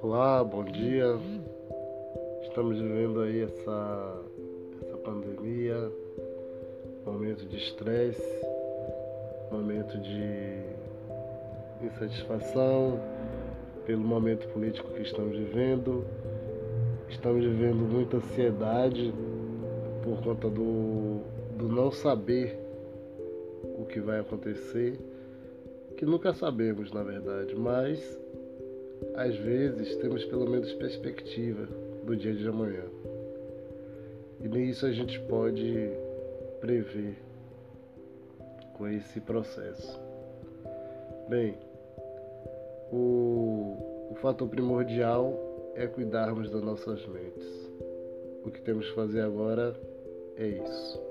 Olá, bom dia. Estamos vivendo aí essa, essa pandemia, momento de estresse, momento de insatisfação pelo momento político que estamos vivendo. Estamos vivendo muita ansiedade por conta do, do não saber o que vai acontecer que nunca sabemos, na verdade, mas às vezes temos pelo menos perspectiva do dia de amanhã. E nisso a gente pode prever com esse processo. Bem, o, o fator primordial é cuidarmos das nossas mentes. O que temos que fazer agora é isso.